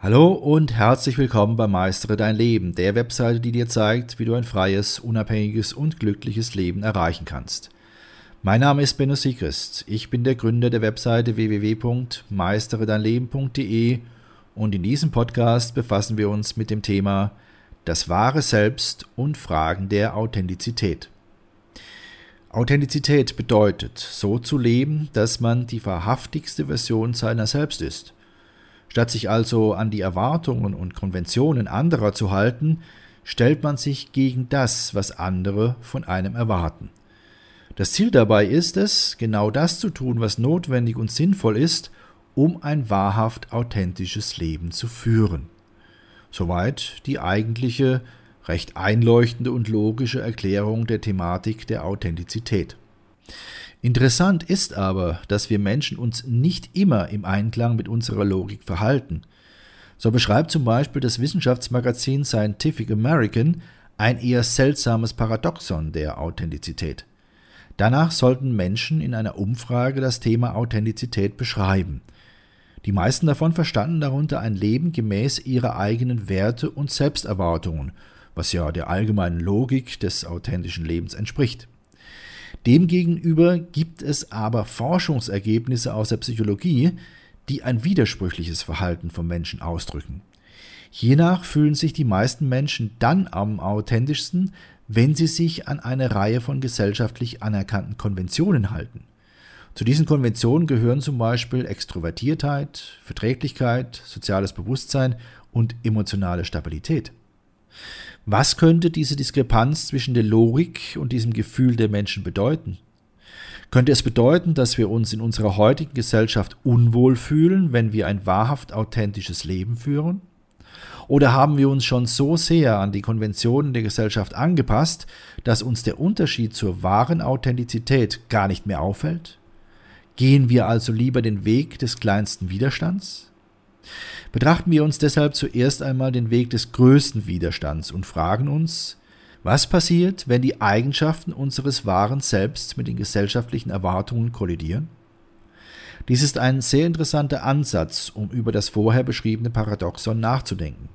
Hallo und herzlich willkommen bei Meistere dein Leben, der Webseite, die dir zeigt, wie du ein freies, unabhängiges und glückliches Leben erreichen kannst. Mein Name ist Benno Siegrist. Ich bin der Gründer der Webseite www.meisteredeinleben.de und in diesem Podcast befassen wir uns mit dem Thema das wahre Selbst und Fragen der Authentizität. Authentizität bedeutet, so zu leben, dass man die wahrhaftigste Version seiner selbst ist. Statt sich also an die Erwartungen und Konventionen anderer zu halten, stellt man sich gegen das, was andere von einem erwarten. Das Ziel dabei ist es, genau das zu tun, was notwendig und sinnvoll ist, um ein wahrhaft authentisches Leben zu führen. Soweit die eigentliche, recht einleuchtende und logische Erklärung der Thematik der Authentizität. Interessant ist aber, dass wir Menschen uns nicht immer im Einklang mit unserer Logik verhalten. So beschreibt zum Beispiel das Wissenschaftsmagazin Scientific American ein eher seltsames Paradoxon der Authentizität. Danach sollten Menschen in einer Umfrage das Thema Authentizität beschreiben. Die meisten davon verstanden darunter ein Leben gemäß ihrer eigenen Werte und Selbsterwartungen, was ja der allgemeinen Logik des authentischen Lebens entspricht. Demgegenüber gibt es aber Forschungsergebnisse aus der Psychologie, die ein widersprüchliches Verhalten von Menschen ausdrücken. Hiernach fühlen sich die meisten Menschen dann am authentischsten, wenn sie sich an eine Reihe von gesellschaftlich anerkannten Konventionen halten. Zu diesen Konventionen gehören zum Beispiel Extrovertiertheit, Verträglichkeit, soziales Bewusstsein und emotionale Stabilität. Was könnte diese Diskrepanz zwischen der Logik und diesem Gefühl der Menschen bedeuten? Könnte es bedeuten, dass wir uns in unserer heutigen Gesellschaft unwohl fühlen, wenn wir ein wahrhaft authentisches Leben führen? Oder haben wir uns schon so sehr an die Konventionen der Gesellschaft angepasst, dass uns der Unterschied zur wahren Authentizität gar nicht mehr auffällt? Gehen wir also lieber den Weg des kleinsten Widerstands? Betrachten wir uns deshalb zuerst einmal den Weg des größten Widerstands und fragen uns, was passiert, wenn die Eigenschaften unseres wahren Selbst mit den gesellschaftlichen Erwartungen kollidieren? Dies ist ein sehr interessanter Ansatz, um über das vorher beschriebene Paradoxon nachzudenken.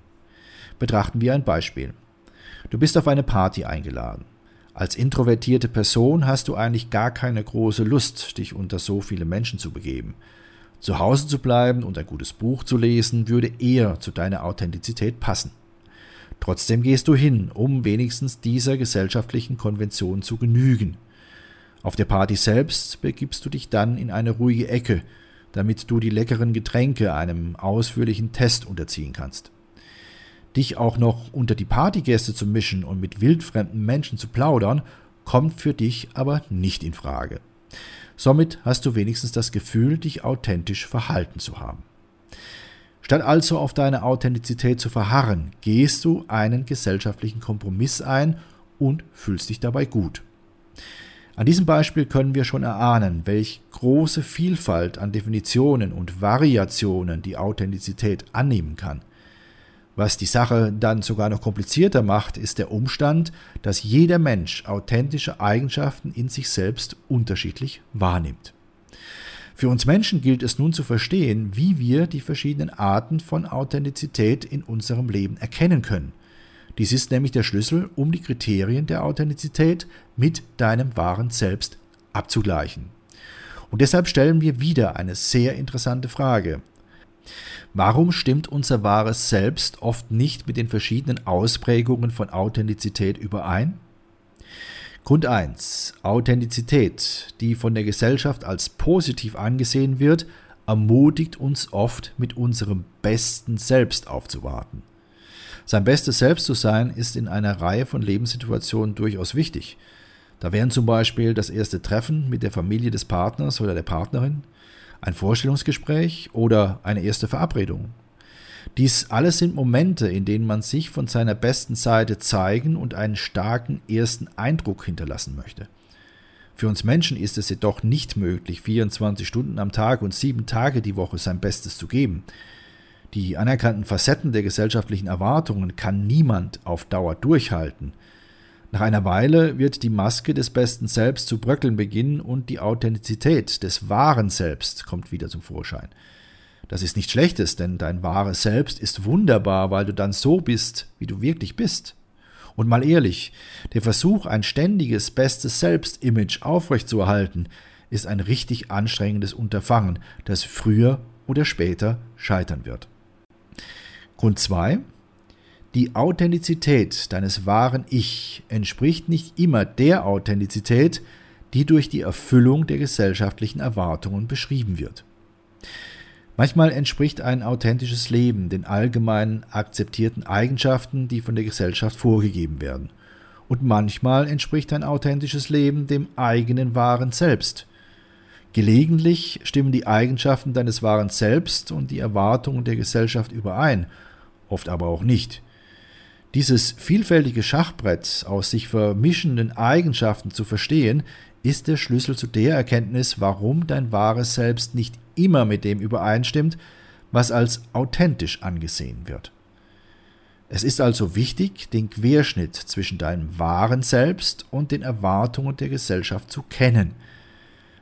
Betrachten wir ein Beispiel. Du bist auf eine Party eingeladen. Als introvertierte Person hast du eigentlich gar keine große Lust, dich unter so viele Menschen zu begeben. Zu Hause zu bleiben und ein gutes Buch zu lesen, würde eher zu deiner Authentizität passen. Trotzdem gehst du hin, um wenigstens dieser gesellschaftlichen Konvention zu genügen. Auf der Party selbst begibst du dich dann in eine ruhige Ecke, damit du die leckeren Getränke einem ausführlichen Test unterziehen kannst. Dich auch noch unter die Partygäste zu mischen und mit wildfremden Menschen zu plaudern, kommt für dich aber nicht in Frage. Somit hast du wenigstens das Gefühl, dich authentisch verhalten zu haben. Statt also auf deine Authentizität zu verharren, gehst du einen gesellschaftlichen Kompromiss ein und fühlst dich dabei gut. An diesem Beispiel können wir schon erahnen, welch große Vielfalt an Definitionen und Variationen die Authentizität annehmen kann. Was die Sache dann sogar noch komplizierter macht, ist der Umstand, dass jeder Mensch authentische Eigenschaften in sich selbst unterschiedlich wahrnimmt. Für uns Menschen gilt es nun zu verstehen, wie wir die verschiedenen Arten von Authentizität in unserem Leben erkennen können. Dies ist nämlich der Schlüssel, um die Kriterien der Authentizität mit deinem wahren Selbst abzugleichen. Und deshalb stellen wir wieder eine sehr interessante Frage. Warum stimmt unser wahres Selbst oft nicht mit den verschiedenen Ausprägungen von Authentizität überein? Grund 1. Authentizität, die von der Gesellschaft als positiv angesehen wird, ermutigt uns oft, mit unserem besten Selbst aufzuwarten. Sein bestes Selbst zu sein, ist in einer Reihe von Lebenssituationen durchaus wichtig. Da wären zum Beispiel das erste Treffen mit der Familie des Partners oder der Partnerin, ein Vorstellungsgespräch oder eine erste Verabredung. Dies alles sind Momente, in denen man sich von seiner besten Seite zeigen und einen starken ersten Eindruck hinterlassen möchte. Für uns Menschen ist es jedoch nicht möglich, 24 Stunden am Tag und sieben Tage die Woche sein Bestes zu geben. Die anerkannten Facetten der gesellschaftlichen Erwartungen kann niemand auf Dauer durchhalten. Nach einer Weile wird die Maske des besten Selbst zu bröckeln beginnen und die Authentizität des wahren Selbst kommt wieder zum Vorschein. Das ist nichts Schlechtes, denn dein wahres Selbst ist wunderbar, weil du dann so bist, wie du wirklich bist. Und mal ehrlich, der Versuch, ein ständiges bestes Selbst-Image aufrechtzuerhalten, ist ein richtig anstrengendes Unterfangen, das früher oder später scheitern wird. Grund 2. Die Authentizität deines wahren Ich entspricht nicht immer der Authentizität, die durch die Erfüllung der gesellschaftlichen Erwartungen beschrieben wird. Manchmal entspricht ein authentisches Leben den allgemein akzeptierten Eigenschaften, die von der Gesellschaft vorgegeben werden. Und manchmal entspricht ein authentisches Leben dem eigenen wahren Selbst. Gelegentlich stimmen die Eigenschaften deines wahren Selbst und die Erwartungen der Gesellschaft überein, oft aber auch nicht. Dieses vielfältige Schachbrett aus sich vermischenden Eigenschaften zu verstehen, ist der Schlüssel zu der Erkenntnis, warum dein wahres Selbst nicht immer mit dem übereinstimmt, was als authentisch angesehen wird. Es ist also wichtig, den Querschnitt zwischen deinem wahren Selbst und den Erwartungen der Gesellschaft zu kennen.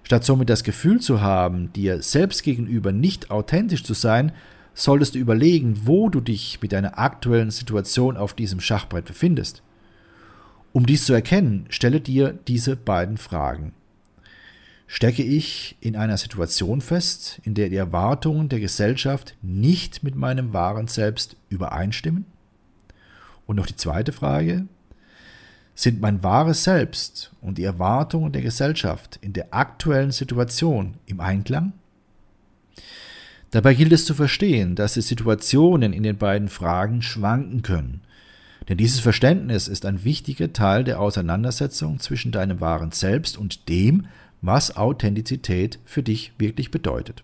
Statt somit das Gefühl zu haben, dir selbst gegenüber nicht authentisch zu sein, solltest du überlegen, wo du dich mit deiner aktuellen Situation auf diesem Schachbrett befindest. Um dies zu erkennen, stelle dir diese beiden Fragen. Stecke ich in einer Situation fest, in der die Erwartungen der Gesellschaft nicht mit meinem wahren Selbst übereinstimmen? Und noch die zweite Frage. Sind mein wahres Selbst und die Erwartungen der Gesellschaft in der aktuellen Situation im Einklang? Dabei gilt es zu verstehen, dass die Situationen in den beiden Fragen schwanken können denn dieses Verständnis ist ein wichtiger Teil der Auseinandersetzung zwischen deinem wahren Selbst und dem, was Authentizität für dich wirklich bedeutet.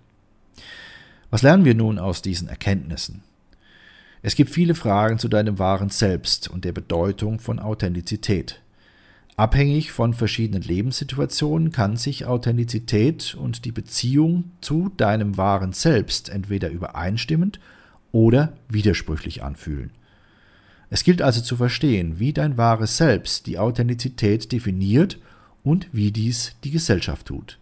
Was lernen wir nun aus diesen Erkenntnissen? Es gibt viele Fragen zu deinem wahren Selbst und der Bedeutung von Authentizität. Abhängig von verschiedenen Lebenssituationen kann sich Authentizität und die Beziehung zu deinem wahren Selbst entweder übereinstimmend oder widersprüchlich anfühlen. Es gilt also zu verstehen, wie dein wahres Selbst die Authentizität definiert und wie dies die Gesellschaft tut.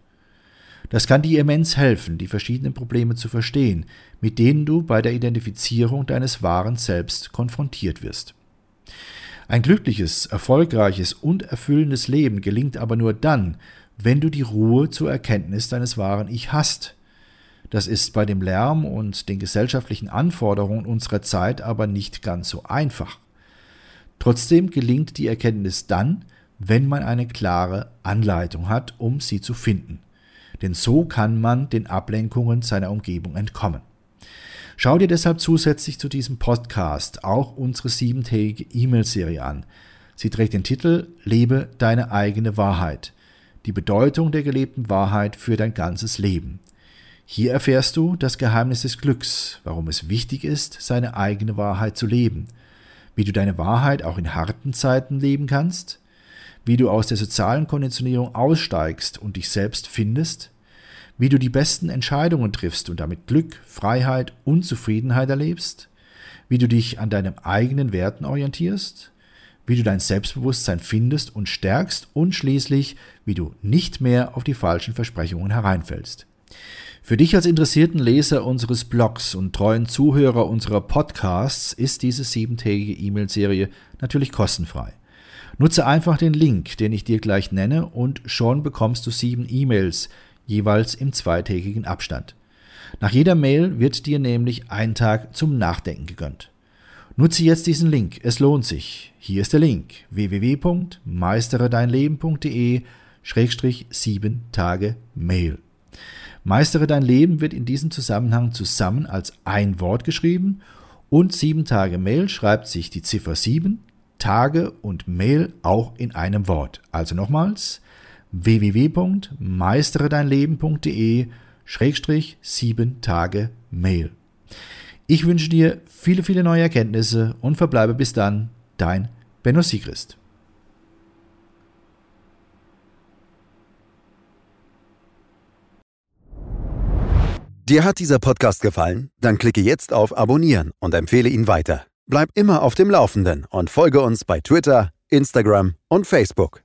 Das kann dir immens helfen, die verschiedenen Probleme zu verstehen, mit denen du bei der Identifizierung deines wahren Selbst konfrontiert wirst. Ein glückliches, erfolgreiches und erfüllendes Leben gelingt aber nur dann, wenn du die Ruhe zur Erkenntnis deines wahren Ich hast, das ist bei dem Lärm und den gesellschaftlichen Anforderungen unserer Zeit aber nicht ganz so einfach. Trotzdem gelingt die Erkenntnis dann, wenn man eine klare Anleitung hat, um sie zu finden. Denn so kann man den Ablenkungen seiner Umgebung entkommen. Schau dir deshalb zusätzlich zu diesem Podcast auch unsere siebentägige E-Mail-Serie an. Sie trägt den Titel Lebe deine eigene Wahrheit. Die Bedeutung der gelebten Wahrheit für dein ganzes Leben. Hier erfährst du das Geheimnis des Glücks, warum es wichtig ist, seine eigene Wahrheit zu leben, wie du deine Wahrheit auch in harten Zeiten leben kannst, wie du aus der sozialen Konditionierung aussteigst und dich selbst findest, wie du die besten Entscheidungen triffst und damit Glück, Freiheit und Zufriedenheit erlebst, wie du dich an deinen eigenen Werten orientierst, wie du dein Selbstbewusstsein findest und stärkst und schließlich, wie du nicht mehr auf die falschen Versprechungen hereinfällst. Für dich als interessierten Leser unseres Blogs und treuen Zuhörer unserer Podcasts ist diese siebentägige E-Mail-Serie natürlich kostenfrei. Nutze einfach den Link, den ich dir gleich nenne, und schon bekommst du sieben E-Mails, jeweils im zweitägigen Abstand. Nach jeder Mail wird dir nämlich ein Tag zum Nachdenken gegönnt. Nutze jetzt diesen Link, es lohnt sich. Hier ist der Link www.meisteredeinleben.de Schrägstrich sieben Tage Mail. Meistere dein Leben wird in diesem Zusammenhang zusammen als ein Wort geschrieben und sieben Tage Mail schreibt sich die Ziffer 7, Tage und Mail auch in einem Wort. Also nochmals www.meisteredeinleben.de Schrägstrich sieben Tage Mail. Ich wünsche dir viele, viele neue Erkenntnisse und verbleibe bis dann dein Benno Siegrist. Dir hat dieser Podcast gefallen? Dann klicke jetzt auf Abonnieren und empfehle ihn weiter. Bleib immer auf dem Laufenden und folge uns bei Twitter, Instagram und Facebook.